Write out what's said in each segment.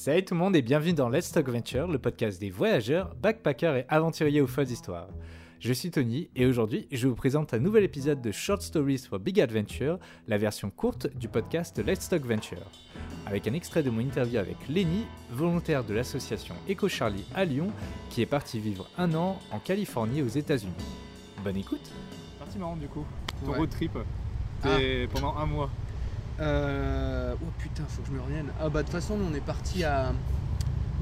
Salut tout le monde et bienvenue dans Let's Talk Venture, le podcast des voyageurs, backpackers et aventuriers aux folles histoires. Je suis Tony et aujourd'hui je vous présente un nouvel épisode de Short Stories for Big Adventure, la version courte du podcast Let's Talk Venture. Avec un extrait de mon interview avec Lenny, volontaire de l'association Eco Charlie à Lyon, qui est parti vivre un an en Californie aux États-Unis. Bonne écoute Parti marrant du coup, ton Ouais. road trip. T'es pendant un mois. Euh, Oh putain, faut que je me revienne. Ah bah de toute façon, nous, on est parti à,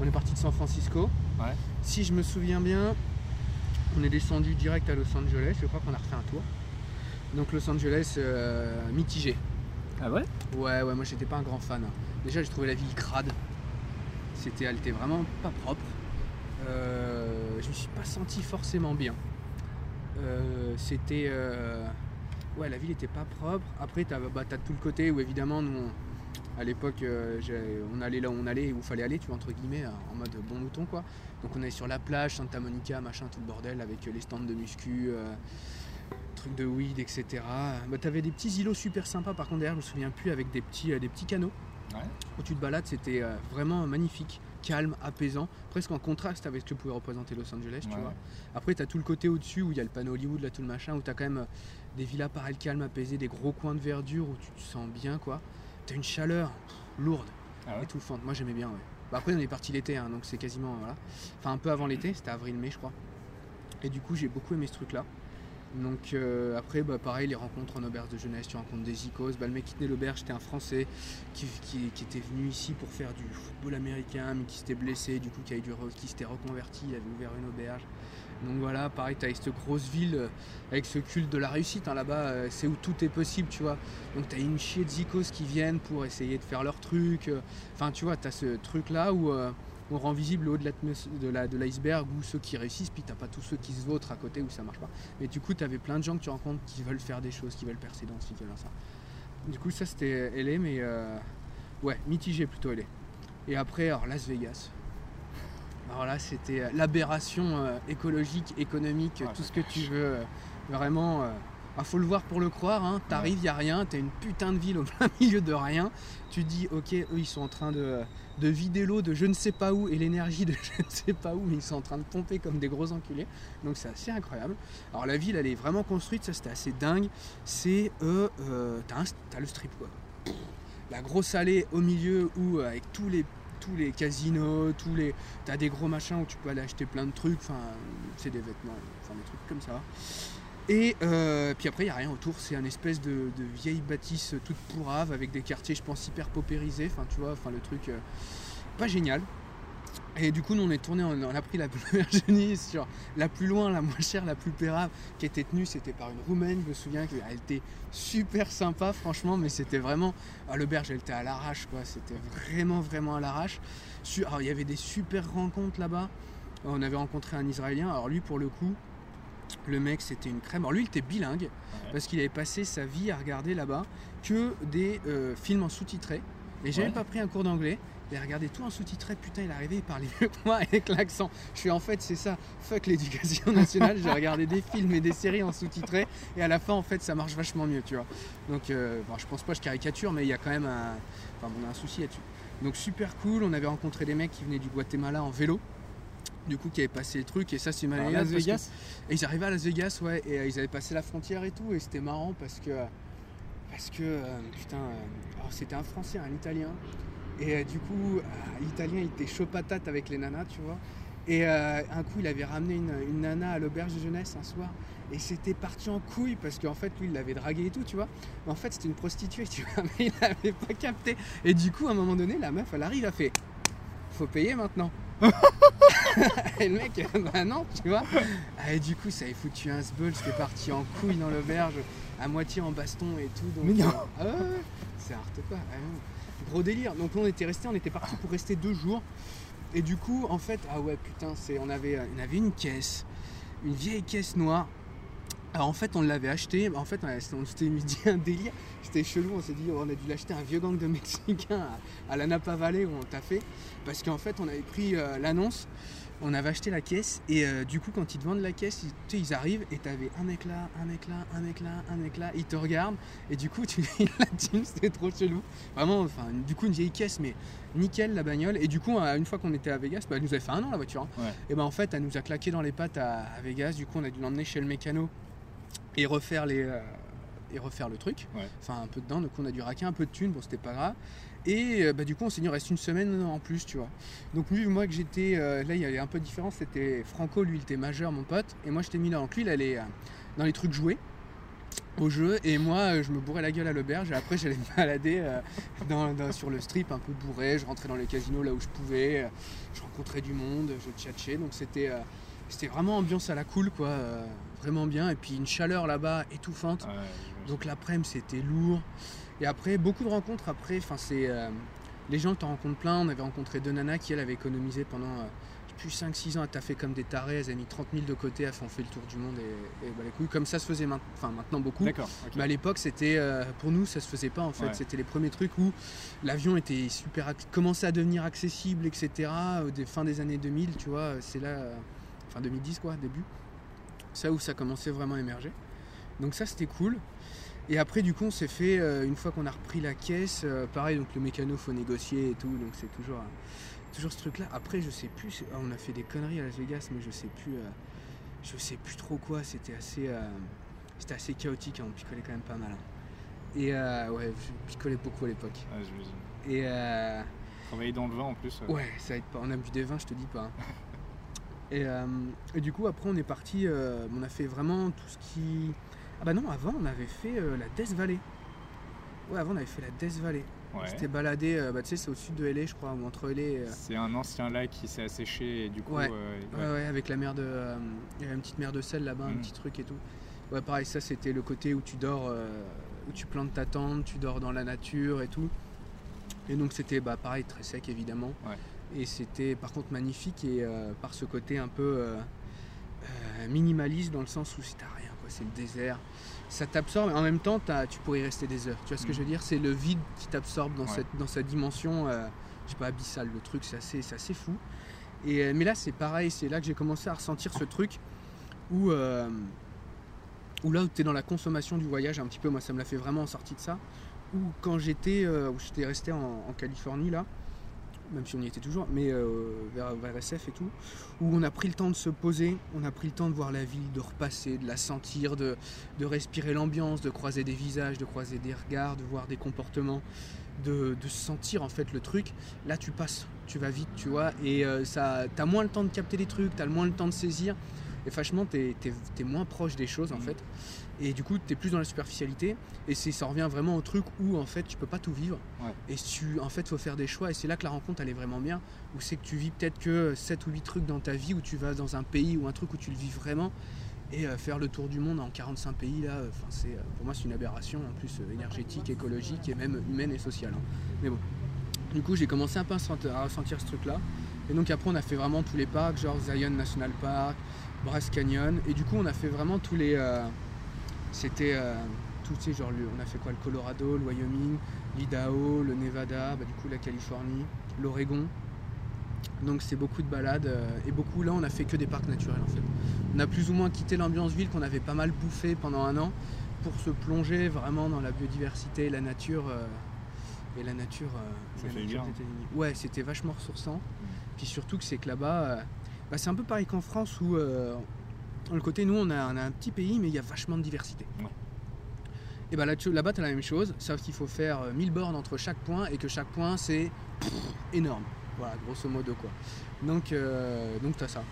on est parti de San Francisco. Ouais. Si je me souviens bien, on est descendu direct à Los Angeles. Je crois qu'on a refait un tour. Donc Los Angeles euh, mitigé. Ah ouais? Ouais, ouais, moi j'étais pas un grand fan. Déjà, j'ai trouvé la ville crade. C'était, elle était vraiment pas propre. Euh, je me suis pas senti forcément bien. Euh, c'était, euh, ouais, la ville était pas propre. Après, t'as, bah, t'as tout le côté où évidemment, nous, on- à l'époque, euh, on allait là où on allait, où il fallait aller, tu vois, entre guillemets, en mode bon mouton, quoi. Donc on allait sur la plage, Santa Monica, machin, tout le bordel, avec les stands de muscu. euh, trucs de weed, etc. Bah, t'avais des petits îlots super sympas, par contre derrière je me souviens plus, avec des petits, euh, des petits canaux Ouais. où tu te balades, c'était euh, vraiment magnifique, calme, apaisant, presque en contraste avec ce que pouvait représenter Los Angeles, tu vois. Après t'as tout le côté au-dessus où il y a le panneau Hollywood, là tout le machin, où t'as quand même euh, des villas pareilles calmes, apaisées, des gros coins de verdure où tu te sens bien, quoi. T'as une chaleur lourde, Ah ouais étouffante, moi j'aimais bien, ouais. Bah, après on est parti l'été, hein, donc c'est quasiment, voilà. Enfin un peu avant l'été, c'était avril-mai je crois. Et du coup j'ai beaucoup aimé ce truc-là. Donc euh, après, bah, pareil, les rencontres en auberge de jeunesse, tu rencontres des icos. Bah, le mec qui tenait l'auberge, c'était un Français qui, était venu ici pour faire du football américain, mais qui s'était blessé, du coup qui, qui s'était reconverti, il avait ouvert une auberge. Donc voilà, pareil, tu as cette grosse ville euh, avec ce culte de la réussite. hein, Là-bas, euh, c'est où tout est possible, tu vois. Donc tu as une chier de zikos qui viennent pour essayer de faire leur truc. Enfin, tu vois, tu as ce truc-là où on rend visible le haut de l'iceberg où ceux qui réussissent, puis t'as pas tous ceux qui se vautrent à côté où ça marche pas. Mais du coup, tu avais plein de gens que tu rencontres qui veulent faire des choses, qui veulent percer dans ce qui veulent ça. Du coup, ça c'était LA, mais euh, ouais, mitigé plutôt LA. Et après, alors Las Vegas. Alors là, c'était euh, l'aberration euh, écologique, économique, Ouais, tout ce que tu veux. euh, vraiment, bah, faut le voir pour le croire. Hein. T'arrives, y a rien, t'as une putain de ville au milieu de rien. Tu dis, ok, eux ils sont en train de, de vider l'eau de je ne sais pas où et l'énergie de je ne sais pas où, mais ils sont en train de pomper comme des gros enculés. Donc c'est assez incroyable. Alors la ville, elle est vraiment construite, ça c'était assez dingue. C'est, euh, euh, t'as le strip quoi. La grosse allée au milieu où euh, avec tous les tous les casinos, tous les, t'as des gros machins où tu peux aller acheter plein de trucs, enfin c'est des vêtements, enfin des trucs comme ça. Et euh, puis après il y a rien autour, c'est un espèce de, vieille bâtisse toute pourrave avec des quartiers je pense hyper paupérisés, enfin tu vois, enfin le truc euh, pas génial. Et du coup, nous on est tourné, on a pris la Virginie sur la plus loin, la moins chère, la plus pérave, qui était tenue, c'était par une Roumaine, je me souviens qu'elle était super sympa, franchement, mais c'était vraiment. Ah, L'auberge, elle était à l'arrache, quoi, c'était vraiment, vraiment à l'arrache. Alors, il y avait des super rencontres là-bas. On avait rencontré un Israélien, alors lui, pour le coup, le mec, c'était une crème. Alors, lui, il était bilingue, parce qu'il avait passé sa vie à regarder là-bas que des euh, films en sous-titré. Et j'ai Ouais. même pas pris un cours d'anglais. Il a regardé tout en sous-titré, putain, il est arrivé, il parlait mieux que moi avec l'accent. Je suis en fait, c'est ça, fuck l'éducation nationale. J'ai regardé des films et des séries en sous-titré, et à la fin, en fait, ça marche vachement mieux, tu vois. Donc, euh, bon, je pense pas, je caricature, mais il y a quand même un, enfin, on a un souci là-dessus. Donc, super cool. On avait rencontré des mecs qui venaient du Guatemala en vélo, du coup, qui avaient passé le truc, et ça, c'est malade. Las parce que- Vegas et ils arrivaient à Las Vegas, ouais, et euh, ils avaient passé la frontière et tout, et c'était marrant parce que. Parce que, euh, putain, euh, alors, c'était un Français, un Italien, et du coup, l'Italien il était chaud patate avec les nanas, tu vois. Et euh, un coup, il avait ramené une, une nana à l'auberge de jeunesse un soir, et c'était parti en couille parce qu'en fait, lui, il l'avait dragué et tout, tu vois. Mais en fait, c'était une prostituée, tu vois, mais il l'avait pas capté. Et du coup, à un moment donné, la meuf, elle arrive, elle fait Faut payer maintenant. et le mec, bah non, tu vois. Ah, Et du coup, ça avait foutu un sbul, c'était parti en couille dans l'auberge, à moitié en baston et tout. Donc, Mais non. euh, ah ouais, ouais, c'est art quoi. ah. Gros délire. Donc on était resté, on était parti pour rester deux jours. Et du coup, en fait, ah ouais, putain, c'est, on avait, on avait une caisse, une vieille caisse noire. Alors en fait, on l'avait acheté. En fait, on s'était mis dit un délire. C'était chelou. On s'est dit, oh, on a dû l'acheter à un vieux gang de Mexicains à, à la Napa Valley où on t'a fait. Parce qu'en fait, on avait pris euh, l'annonce on avait acheté la caisse et euh, du coup quand ils te vendent la caisse, ils, ils arrivent et t'avais un mec là, un mec là, un mec là, un mec là, ils te regardent et du coup tu la team c'était trop chelou. Vraiment, enfin du coup une vieille caisse mais nickel la bagnole et du coup euh, une fois qu'on était à Vegas, bah, elle nous avait fait un an la voiture. hein. Ouais. Et ben en fait elle nous a claqué dans les pattes à, à Vegas, du coup on a dû l'emmener chez le mécano et refaire les euh, et refaire le truc. Ouais. Enfin un peu dedans, donc on a dû raquer un peu de thunes, bon c'était pas grave. Et euh, bah, du coup on s'est dit on reste une semaine en plus tu vois. Donc lui moi que j'étais euh, là il y avait un peu de différence, c'était Franco lui il était majeur mon pote et moi j'étais mineur. Donc lui il allait dans les trucs joués au jeu et moi je me bourrais la gueule à l'auberge et après j'allais me balader euh, dans- dans- sur le strip un peu bourré, je rentrais dans les casinos là où je pouvais, euh, je rencontrais du monde, je tchatchais donc c'était euh, c'était vraiment ambiance à la cool quoi, vraiment bien et puis une chaleur là-bas étouffante. Ouais. Donc l'après-midi c'était lourd. Et après, beaucoup de rencontres après. Enfin, c'est. euh, les gens, t'en rencontres plein. On avait rencontré deux nanas qui, elles, avaient économisé pendant euh, plus 5-6 ans à taffer comme des tarés. Elles avaient mis 30 000 de côté, elles ont fait le tour du monde et, et bah, les couilles. Comme ça se faisait main- enfin, maintenant beaucoup. Mais à l'époque, c'était euh, pour nous, ça se faisait pas en fait. Ouais. C'était les premiers trucs où l'avion était super, commençait à devenir accessible, etc. Des fin des années 2000, tu vois, c'est là, euh, enfin 2010 quoi, début. Ça où ça commençait vraiment à émerger. Donc ça, c'était cool. Et après, du coup, on s'est fait euh, une fois qu'on a repris la caisse, euh, pareil. Donc le mécano, faut négocier et tout. Donc c'est toujours, euh, toujours ce truc-là. Après, je sais plus. c'est- ah, on a fait des conneries à Las Vegas, mais je sais plus. je sais plus trop quoi. C'était assez. c'était assez chaotique, hein, on picolait quand même pas mal. hein. Et ouais, je picolais beaucoup à l'époque. J'imagine. Et euh, Travailler dans le vin en plus. ouais, ça aide pas. On a bu des vins, je te dis pas. hein. Et, euh, et du coup, après, on est parti. euh, on a fait vraiment tout ce qui. Ah bah non, avant, on avait fait euh, la Death Valley. Ouais, avant, on avait fait la Death Valley. On ouais. s'était baladé, euh, bah, tu sais, c'est au sud de LA, je crois, ou entre LA euh, C'est un ancien lac qui s'est asséché et du coup. Ouais. euh, Ouais, ouais, avec la mer de. Il y avait une petite mer de sel là-bas, un Mhm. petit truc et tout. Ouais, pareil, ça c'était le côté où tu dors, où tu plantes ta tente, tu dors dans la nature et tout. Et donc c'était bah, pareil, très sec évidemment. Et c'était par contre magnifique et euh, par ce côté un peu euh, euh, minimaliste dans le sens où si t'as rien, quoi, c'est le désert. Ça t'absorbe, en même temps t'as- tu pourrais y rester des heures. Tu vois ce que je veux dire? C'est le vide qui t'absorbe dans, Ouais. cette, dans sa dimension, je sais pas, abyssale. Le truc, c'est assez, c'est assez fou. Et, mais là, c'est pareil, c'est là que j'ai commencé à ressentir ce truc où, euh, où là où tu es dans la consommation du voyage, un petit peu, moi ça me l'a fait vraiment en sortie de ça, où quand j'étais euh, où j'étais resté en, en Californie là, même si on y était toujours, mais euh, vers, SF et tout, où on a pris le temps de se poser, on a pris le temps de voir la ville, de repasser, de la sentir, de, respirer l'ambiance, de croiser des visages, de croiser des regards, de voir des comportements, de, de sentir en fait le truc. Là tu passes, tu vas vite, tu vois, et euh, ça, t'as moins le temps de capter les trucs, t'as moins le temps de saisir, et franchement t'es, t'es- t'es moins proche des choses en Mhm. fait. Et du coup, tu es plus dans la superficialité. Et c'est, ça revient vraiment au truc où en fait, tu peux pas tout vivre. Ouais. Et tu, en fait, faut faire des choix. Et c'est là que la rencontre, elle est vraiment bien. Où c'est que tu vis peut-être que 7 ou 8 trucs dans ta vie, où tu vas dans un pays ou un truc où tu le vis vraiment. Et euh, faire le tour du monde en 45 pays, là, euh, c'est, euh, pour moi, c'est une aberration, en plus énergétique, écologique et même humaine et sociale. hein. Mais bon. Du coup, j'ai commencé un peu à ressentir ce truc-là. Et donc après, on a fait vraiment tous les parcs, genre Zion National Park, Bryce Canyon. Et du coup, on a fait vraiment tous les. euh, c'était euh, tout, tu sais, genre, on a fait quoi? Le Colorado, le Wyoming, l'Idaho, le Nevada, bah, du coup, la Californie, l'Oregon. Donc, c'est beaucoup de balades. euh, et beaucoup, là, on a fait que des parcs naturels, en fait. On a plus ou moins quitté l'ambiance ville qu'on avait pas mal bouffé pendant un an pour se plonger vraiment dans la biodiversité et la nature. euh, et la nature, euh, la nature États-Unis. Ouais, c'était vachement ressourçant. Puis surtout que c'est que là-bas, euh, bah, c'est un peu pareil qu'en France où euh, le côté nous on a, on a un petit pays mais il y a vachement de diversité. Ouais. Et bah là, tu- là-bas tu as la même chose, sauf qu'il faut faire euh, 1000 bornes entre chaque point et que chaque point c'est énorme. Voilà, grosso modo quoi. Donc, euh, donc tu as ça.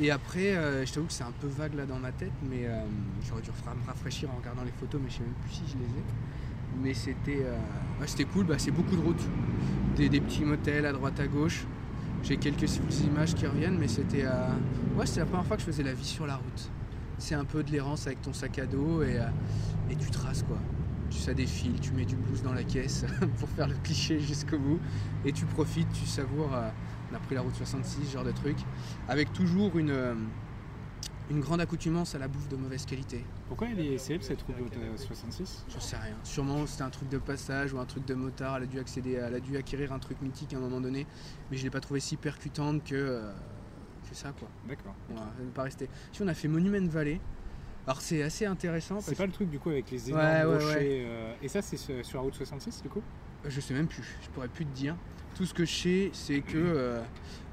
Et après, euh, je t'avoue que c'est un peu vague là dans ma tête, mais euh, j'aurais dû me rafraîchir en regardant les photos, mais je sais même plus si je les ai. Mais c'était euh, ouais, c'était cool, bah, c'est beaucoup de routes, des, des petits motels à droite à gauche. J'ai quelques images qui reviennent, mais c'était ouais, c'était la première fois que je faisais la vie sur la route. C'est un peu de l'errance avec ton sac à dos et, euh, tu traces quoi. Tu ça défile, tu mets du blues dans la caisse pour faire le cliché jusqu'au bout et tu profites, tu savoures. euh, on a pris la route 66, ce genre de truc, avec toujours une, euh, une grande accoutumance à la bouffe de mauvaise qualité. Pourquoi elle est célèbre cette route euh, 66 J'en sais rien. Sûrement c'était un truc de passage ou un truc de motard. Elle a dû accéder, elle a dû acquérir un truc mythique à un moment donné, mais je l'ai pas trouvé si percutante que euh, C'est ça quoi. D'accord. On va pas rester. Si on a fait Monument Valley. Alors c'est assez intéressant. C'est pas le truc du coup avec les énormes Ouais, ouais, rochers. euh, Et ça, c'est sur la route 66 du coup? Je sais même plus, je pourrais plus te dire. Tout ce que je sais, c'est que euh,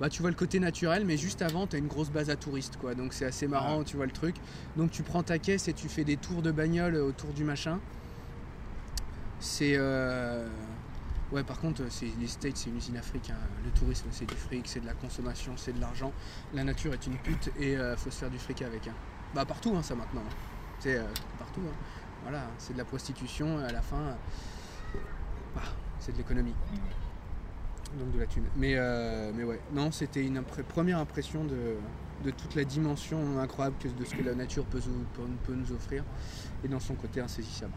bah, tu vois le côté naturel, mais juste avant, tu as une grosse base à touristes. Quoi. Donc c'est assez marrant, tu vois le truc. Donc tu prends ta caisse et tu fais des tours de bagnole autour du machin. C'est. euh, Ouais, par contre, c'est les States, c'est une usine Afrique. hein. Le tourisme, c'est du fric, c'est de la consommation, c'est de l'argent. La nature est une pute et euh, faut se faire du fric avec. hein. Bah, partout, hein, ça maintenant. C'est euh, partout. hein. Voilà, c'est de la prostitution. À la fin, euh, bah, c'est de l'économie donc de la thune. Mais, euh, mais ouais, non, c'était une première impression de, toute la dimension incroyable que, de ce que la nature peut, nous- peut- nous offrir et dans son côté insaisissable.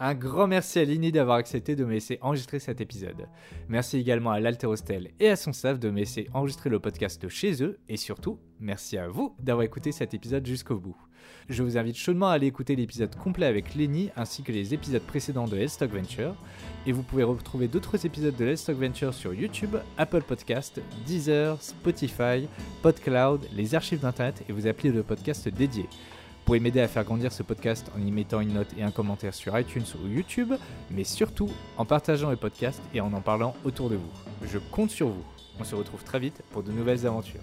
Un grand merci à Lini d'avoir accepté de me laisser enregistrer cet épisode. Merci également à l'Alterostel et à son staff de me laisser enregistrer le podcast chez eux. Et surtout, merci à vous d'avoir écouté cet épisode jusqu'au bout. Je vous invite chaudement à aller écouter l'épisode complet avec Lenny ainsi que les épisodes précédents de Let's Stock Venture. Et vous pouvez retrouver d'autres épisodes de Let's Stock Venture sur YouTube, Apple Podcast, Deezer, Spotify, PodCloud, les archives d'internet et vos applis de podcast dédiés. Vous pouvez m'aider à faire grandir ce podcast en y mettant une note et un commentaire sur iTunes ou YouTube, mais surtout en partageant le podcast et en en parlant autour de vous. Je compte sur vous. On se retrouve très vite pour de nouvelles aventures.